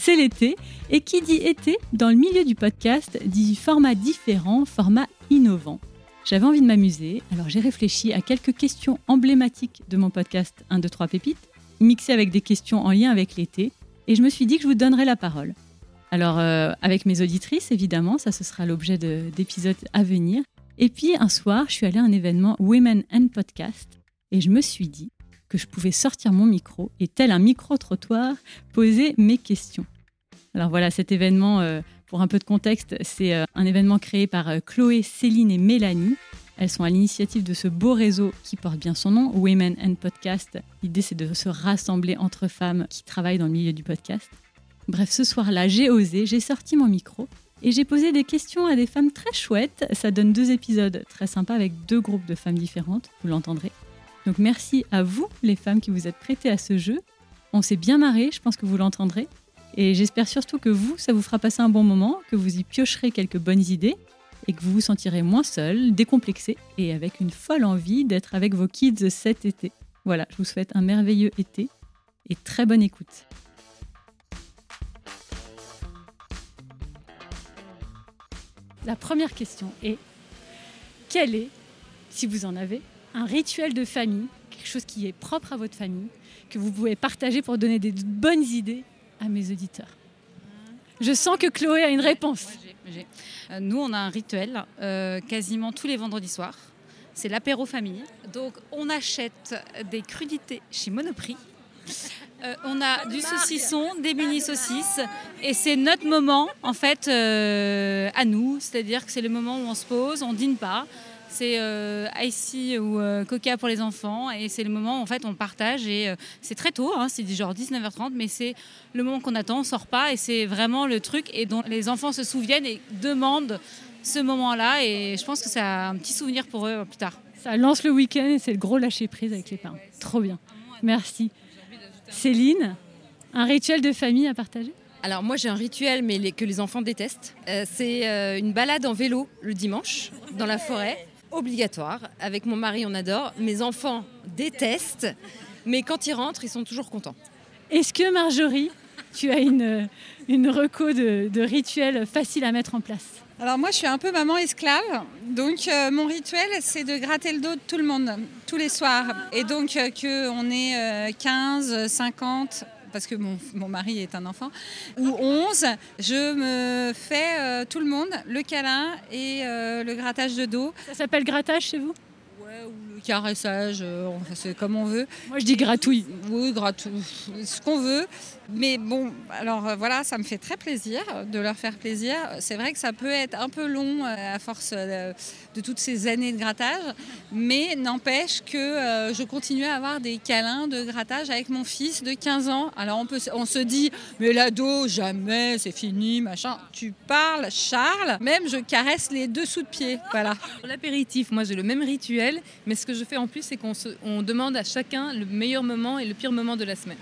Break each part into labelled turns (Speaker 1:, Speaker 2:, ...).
Speaker 1: c'est l'été et qui dit été dans le milieu du podcast dit format différent, format innovant. J'avais envie de m'amuser, alors j'ai réfléchi à quelques questions emblématiques de mon podcast 1, 2, 3 pépites, mixées avec des questions en lien avec l'été, et je me suis dit que je vous donnerais la parole. Alors, euh, avec mes auditrices, évidemment, ça ce sera l'objet d'épisodes à venir. Et puis, un soir, je suis allée à un événement Women and Podcast, et je me suis dit que je pouvais sortir mon micro et, tel un micro-trottoir, poser mes questions. Alors voilà, cet événement euh, pour un peu de contexte, c'est euh, un événement créé par euh, Chloé, Céline et Mélanie. Elles sont à l'initiative de ce beau réseau qui porte bien son nom, Women and Podcast. L'idée, c'est de se rassembler entre femmes qui travaillent dans le milieu du podcast. Bref, ce soir-là, j'ai osé, j'ai sorti mon micro et j'ai posé des questions à des femmes très chouettes. Ça donne deux épisodes très sympas avec deux groupes de femmes différentes, vous l'entendrez. Donc merci à vous, les femmes qui vous êtes prêtées à ce jeu. On s'est bien marré, je pense que vous l'entendrez. Et j'espère surtout que vous, ça vous fera passer un bon moment, que vous y piocherez quelques bonnes idées et que vous vous sentirez moins seul, décomplexé et avec une folle envie d'être avec vos kids cet été. Voilà, je vous souhaite un merveilleux été et très bonne écoute. La première question est quel est, si vous en avez, un rituel de famille, quelque chose qui est propre à votre famille, que vous pouvez partager pour donner des bonnes idées à mes auditeurs Je sens que Chloé a une réponse.
Speaker 2: Euh, nous, on a un rituel euh, quasiment tous les vendredis soirs. C'est l'apéro famille. Donc, on achète des crudités chez Monoprix. Euh, on a du saucisson, des mini saucisses, et c'est notre moment en fait à nous. C'est-à-dire que c'est le moment où on se pose, on dîne pas, c'est euh, icy ou euh, Coca pour les enfants. Et c'est le moment où en fait on partage. Et euh, c'est très tôt, hein, c'est genre 19h30, mais c'est le moment qu'on attend, on sort pas. Et c'est vraiment le truc et dont les enfants se souviennent et demandent ce moment-là. Et je pense que c'est un petit souvenir pour eux plus tard.
Speaker 1: Ça lance le week-end et c'est le gros lâcher prise avec les parents. Trop bien. Merci. Céline, un rituel de famille à partager?
Speaker 3: Alors moi j'ai un rituel mais que les enfants détestent. c'est une balade en vélo le dimanche dans la forêt obligatoire. Avec mon mari, on adore. Mes enfants détestent, mais quand ils rentrent, ils sont toujours contents.
Speaker 1: Est-ce que Marjorie, tu as une, une reco de, de rituel facile à mettre en place?
Speaker 4: Alors moi je suis un peu maman esclave, donc euh, mon rituel c'est de gratter le dos de tout le monde tous les soirs. Et donc euh, qu'on est 15, euh, 50, parce que mon, mari est un enfant, ou 11, je me fais euh, tout le monde le câlin et euh, le grattage de dos.
Speaker 1: Ça s'appelle grattage chez vous?
Speaker 4: Ouais, ou le caressage, euh, c'est comme on veut.
Speaker 1: Moi je dis gratouille.
Speaker 4: Oui, gratouille, ce qu'on veut. Mais bon, alors euh, voilà, ça me fait très plaisir de leur faire plaisir. C'est vrai que ça peut être un peu long euh, à force de toutes ces années de grattage, mais n'empêche que je continue à avoir des câlins de grattage avec mon fils de 15 ans. Alors on, peut, on se dit, mais l'ado, jamais, c'est fini, machin. Tu parles, Charles, même je caresse les dessous de pied. Voilà.
Speaker 3: L'apéritif, moi j'ai le même rituel, mais ce que je fais en plus, c'est qu'on demande à chacun le meilleur moment et le pire moment de la semaine.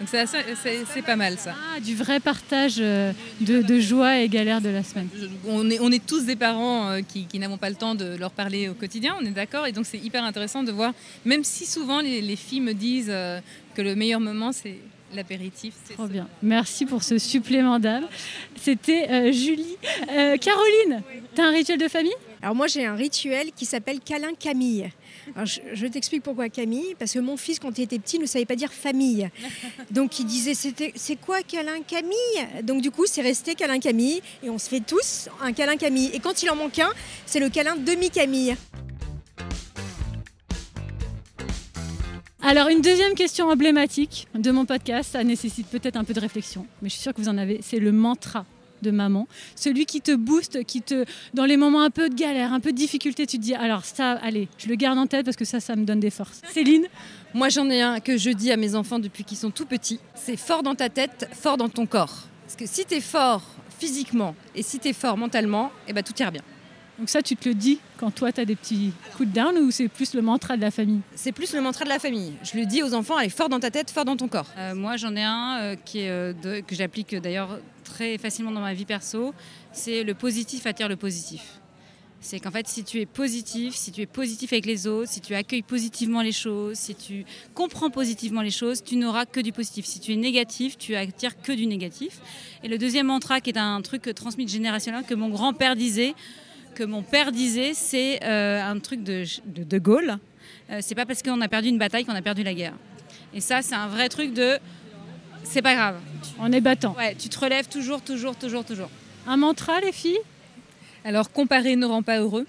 Speaker 3: Donc c'est pas mal ça.
Speaker 1: Ah, du vrai partage euh, de, joie et galère de la semaine.
Speaker 3: On est, on est tous des parents euh, qui, n'avons pas le temps de leur parler au quotidien, on est d'accord. Et donc c'est hyper intéressant de voir, même si souvent les, filles me disent euh, que le meilleur moment c'est l'apéritif.
Speaker 1: Trop bien. Merci pour ce supplément d'âme. C'était Julie. Caroline, tu as un rituel de famille?
Speaker 5: Alors moi j'ai un rituel qui s'appelle câlin Camille je, t'explique pourquoi Camille, parce que mon fils, quand il était petit, ne savait pas dire famille. Donc il disait c'est quoi câlin Camille? Donc du coup, c'est resté câlin Camille, et on se fait tous un câlin Camille. Et quand il en manque un, c'est le câlin demi-Camille.
Speaker 1: Alors, une deuxième question emblématique de mon podcast, ça nécessite peut-être un peu de réflexion, mais je suis sûre que vous en avez, c'est le mantra de maman, celui qui te booste, qui te, dans les moments un peu de galère, un peu de difficulté, tu te dis alors ça, allez, je le garde en tête parce que ça, ça me donne des forces. Céline
Speaker 3: Moi j'en ai un que je dis à mes enfants depuis qu'ils sont tout petits, c'est fort dans ta tête, fort dans ton corps. Parce que si tu es fort physiquement et si tu es fort mentalement, eh ben, tout ira bien.
Speaker 1: Donc ça, tu te le dis quand toi, tu as des petits coups de down ou c'est plus le mantra de la famille?
Speaker 3: C'est plus le mantra de la famille. Je le dis aux enfants, allez, fort dans ta tête, fort dans ton corps.
Speaker 2: Euh, moi, j'en ai un euh, qui est, euh, de- que j'applique d'ailleurs très facilement dans ma vie perso. C'est le positif attire le positif. C'est qu'en fait, si tu es positif, si tu es positif avec les autres, si tu accueilles positivement les choses, si tu comprends positivement les choses, tu n'auras que du positif. Si tu es négatif, tu attires que du négatif. Et le deuxième mantra, qui est un truc transmis de générationnel, que mon grand-père disait, que mon père disait, c'est euh, un truc de de, de Gaulle. Euh, c'est pas parce qu'on a perdu une bataille qu'on a perdu la guerre. Et ça, c'est un vrai truc de. C'est pas grave.
Speaker 1: On est battant.
Speaker 2: Ouais, tu te relèves toujours, toujours, toujours, toujours.
Speaker 1: Un mantra, les filles?
Speaker 6: Alors, comparer ne rend pas heureux.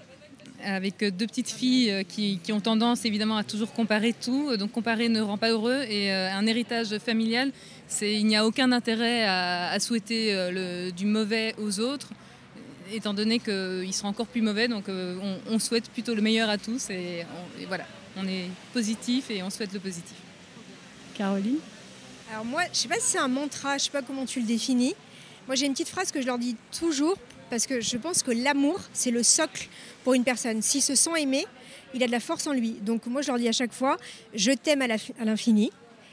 Speaker 6: Avec euh, deux petites filles qui, qui ont tendance évidemment à toujours comparer tout. Donc, comparer ne rend pas heureux. Et euh, un héritage familial, c'est il n'y a aucun intérêt à, à souhaiter le- du mauvais aux autres, étant donné qu'ils seront encore plus mauvais. Donc, euh, on, on souhaite plutôt le meilleur à tous. Et, on- et voilà, on est positif et on souhaite le positif.
Speaker 1: Caroline
Speaker 5: Alors moi, je sais pas si c'est un mantra, je sais pas comment tu le définis. Moi, j'ai une petite phrase que je leur dis toujours parce que je pense que l'amour, c'est le socle pour une personne. S'il se sent aimé, il a de la force en lui. Donc moi, je leur dis à chaque fois, je t'aime à l'infini.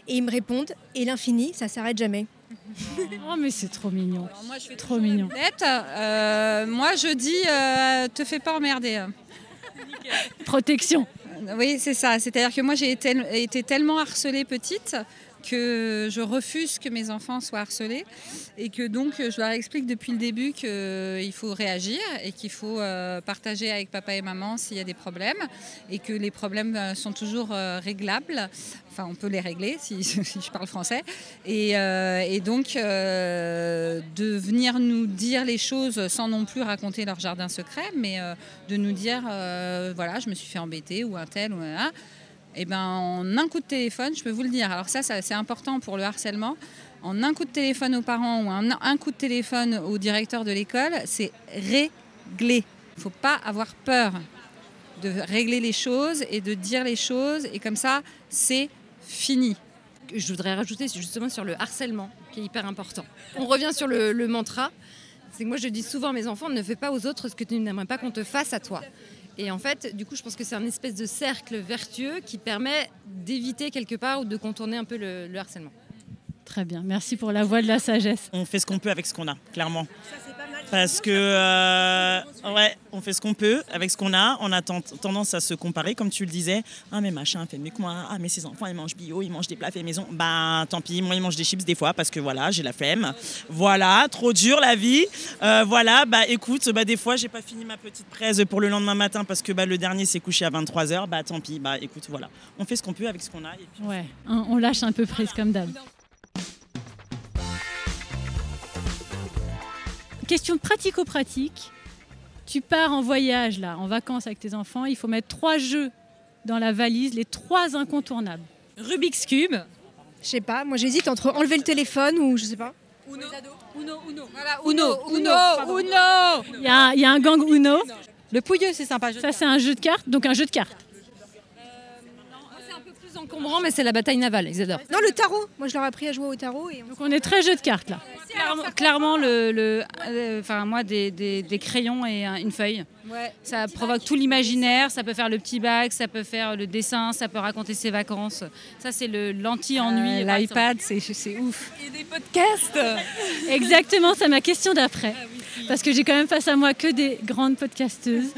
Speaker 5: Et ils me répondent, et l'infini, ça s'arrête jamais.
Speaker 1: Oh, mais c'est trop mignon.
Speaker 4: Alors moi, je
Speaker 1: Trop mignon.
Speaker 4: Euh, moi, je dis, euh, te fais pas emmerder.
Speaker 1: Protection.
Speaker 4: Oui, c'est ça. C'est-à-dire que moi, j'ai été, été tellement harcelée petite que je refuse que mes enfants soient harcelés et que donc je leur explique depuis le début qu'il faut réagir et qu'il faut euh, partager avec papa et maman s'il y a des problèmes et que les problèmes euh, sont toujours euh, réglables. Enfin, on peut les régler si, je parle français. Et, euh, donc, euh, de venir nous dire les choses sans non plus raconter leur jardin secret, mais euh, de nous dire, euh, voilà, je me suis fait embêter ou un tel ou un et ben en un coup de téléphone, je peux vous le dire. Alors ça, ça c'est important pour le harcèlement. En un coup de téléphone aux parents ou un, un coup de téléphone au directeur de l'école, c'est réglé. Il ne faut pas avoir peur de régler les choses et de dire les choses. Et comme ça, c'est fini.
Speaker 3: Je voudrais rajouter justement sur le harcèlement, qui est hyper important. On revient sur le, le mantra. C'est que moi, je dis souvent à mes enfants, ne fais pas aux autres ce que tu n'aimerais pas qu'on te fasse à toi. Et en fait, du coup, je pense que c'est un espèce de cercle vertueux qui permet d'éviter quelque part ou de contourner un peu le, le harcèlement.
Speaker 1: Très bien. Merci pour la voix de la sagesse.
Speaker 7: On fait ce qu'on peut avec ce qu'on a, clairement. Parce que, euh, ouais, on fait ce qu'on peut avec ce qu'on a. On a ten- tendance à se comparer, comme tu le disais. Ah, mais machin fait mieux que moi. Ah, mais ses enfants, ils mangent bio, ils mangent des plats faits maison. Ben, tant pis, moi, ils mangent des chips des fois parce que voilà, j'ai la flemme. Voilà, trop dur la vie. Euh, voilà, bah écoute, bah, des fois, j'ai pas fini ma petite presse pour le lendemain matin parce que bah, le dernier s'est couché à 23h. Bah, tant pis, bah écoute, voilà. On fait ce qu'on peut avec ce qu'on a. Et puis,
Speaker 1: Ouais, on lâche un peu prise comme d'hab. Question pratico-pratique. Tu pars en voyage, là, en vacances avec tes enfants. Il faut mettre trois jeux dans la valise, les trois incontournables.
Speaker 6: Rubik's Cube.
Speaker 5: Je sais pas, moi j'hésite entre enlever le téléphone ou je sais pas.
Speaker 6: Uno, Uno.
Speaker 4: Uno, Uno,
Speaker 6: pardon.
Speaker 4: Uno.
Speaker 1: Il y a, il y a un gang Uno.
Speaker 6: Le pouilleux, c'est sympa.
Speaker 1: Ça, c'est un jeu de cartes. Donc, un jeu de cartes.
Speaker 3: C'est un peu plus encombrant, mais c'est la bataille navale, ils adorent.
Speaker 5: Non, le tarot. Moi je leur ai appris à jouer au tarot et on-
Speaker 1: Donc, on est très jeu de cartes, là.
Speaker 2: Clairement, clairement, le, le- euh, enfin moi des, des- des crayons et un- une feuille. Ça provoque tout l'imaginaire. Ça peut faire le petit bac, ça peut faire le dessin, ça peut raconter ses vacances. Ça c'est le l'anti-ennui.
Speaker 4: Euh, L'iPad, c'est c'est ouf.
Speaker 6: Et des podcasts.
Speaker 1: Exactement, c'est ma question d'après. Parce que j'ai quand même face à moi que des grandes podcasteuses,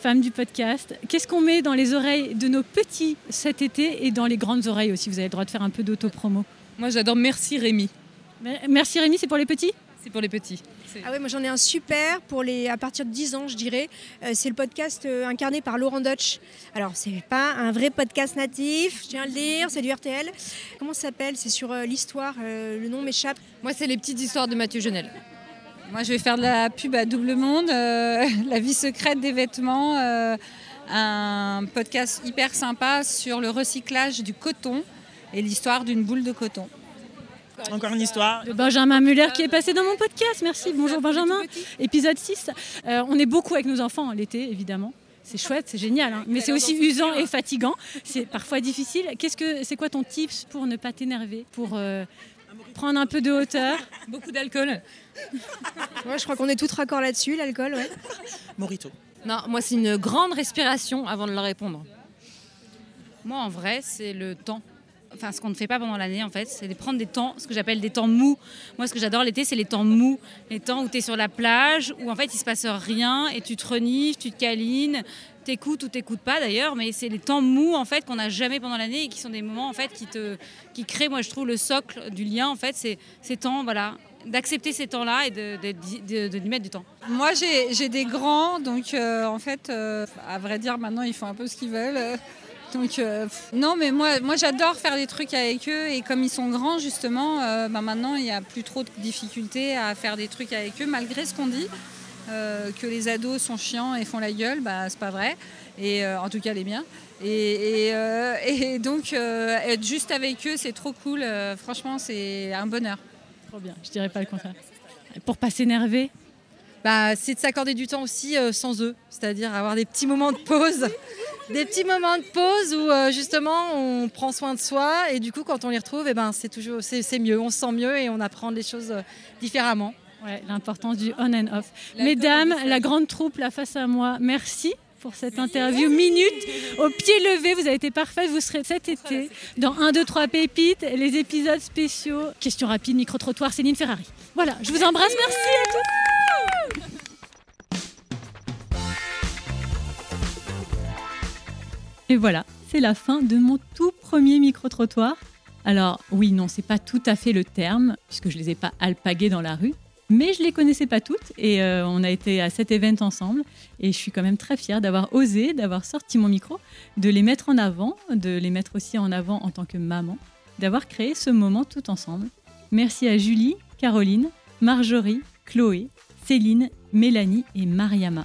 Speaker 1: femmes du podcast. Qu'est-ce qu'on met dans les oreilles de nos petits cet été et dans les grandes oreilles aussi? Vous avez le droit de faire un peu d'autopromo.
Speaker 6: Moi, j'adore Merci Rémi.
Speaker 1: Merci Rémi, c'est pour les petits?
Speaker 6: C'est pour les petits.
Speaker 5: Ah ouais, moi j'en ai un super pour les à partir de 10 ans, je dirais. Euh, c'est le podcast euh, incarné par Laurent Dutch. Alors, c'est pas un vrai podcast natif, je tiens à le dire, c'est du RTL. Comment ça s'appelle? C'est sur euh, l'histoire, euh, le nom m'échappe.
Speaker 3: Moi, c'est les petites histoires de Mathieu Genel.
Speaker 4: Moi, je vais faire de la pub à Double Monde, euh, la vie secrète des vêtements, euh, un podcast hyper sympa sur le recyclage du coton et l'histoire d'une boule de coton.
Speaker 7: Encore une histoire.
Speaker 1: De Benjamin Muller qui est passé dans mon podcast. Merci, bonjour Benjamin. Épisode 6. Euh, on est beaucoup avec nos enfants l'été, évidemment. C'est chouette, c'est génial, hein. mais c'est aussi usant et fatigant. C'est parfois difficile. Qu'est-ce que c'est quoi ton tips pour ne pas t'énerver, pour euh, Prendre un peu de hauteur.
Speaker 6: Beaucoup d'alcool.
Speaker 5: Ouais, je crois qu'on est tous raccord là-dessus, l'alcool. Ouais.
Speaker 7: Morito.
Speaker 3: Non, moi, c'est une grande respiration avant de leur répondre.
Speaker 2: Moi, en vrai, c'est le temps. Enfin, ce qu'on ne fait pas pendant l'année, en fait, c'est de prendre des temps, ce que j'appelle des temps mous. Moi, ce que j'adore l'été, c'est les temps mous. Les temps où tu es sur la plage, où en fait, il se passe rien et tu te renives, tu te câlines, t'écoutes ou t'écoutes pas d'ailleurs, mais c'est les temps mous, en fait, qu'on n'a jamais pendant l'année et qui sont des moments, en fait, qui, te, qui créent, moi, je trouve, le socle du lien, en fait, c'est ces temps, voilà, d'accepter ces temps-là et de, de, mettre du temps.
Speaker 4: Moi, j'ai j'ai des grands, donc euh, en fait, euh, à vrai dire, maintenant, ils font un peu ce qu'ils veulent. Donc, euh, non, mais moi, moi j'adore faire des trucs avec eux. Et comme ils sont grands, justement, euh, bah, maintenant, il n'y a plus trop de difficultés à faire des trucs avec eux, malgré ce qu'on dit. euh, que les ados sont chiants et font la gueule, bah, c'est pas vrai. Et en tout cas, les miens. Et, et, et donc, être juste avec eux, c'est trop cool. Franchement, c'est un bonheur.
Speaker 1: Trop bien, je dirais pas le contraire. Pour pas s'énerver.
Speaker 3: Bah, c'est de s'accorder du temps aussi euh, sans eux, c'est-à-dire avoir des petits moments de pause. Des petits moments de pause où euh, justement on prend soin de soi et du coup quand on les retrouve, eh ben, c'est toujours c'est mieux, on se sent mieux et on apprend les choses euh, différemment.
Speaker 1: Ouais, l'importance du on and off. Mesdames, la grande troupe là face à moi, merci pour cette interview minute au pied levé. Vous avez été parfaite. Vous serez cet été dans 1, 2, 3 pépites, les épisodes spéciaux. Question rapide, micro-trottoir, Céline Ferrari. Voilà, je vous embrasse. Merci à tous. Et voilà, c'est la fin de mon tout premier micro-trottoir. Alors oui, non, c'est pas tout à fait le terme, puisque je les ai pas alpagués dans la rue, mais je les connaissais pas toutes et euh, on a été à cet event ensemble et je suis quand même très fière d'avoir osé, d'avoir sorti mon micro, de les mettre en avant, de les mettre aussi en avant en tant que maman, d'avoir créé ce moment tout ensemble. Merci à Julie, Caroline, Marjorie, Chloé, Céline, Mélanie et Mariama.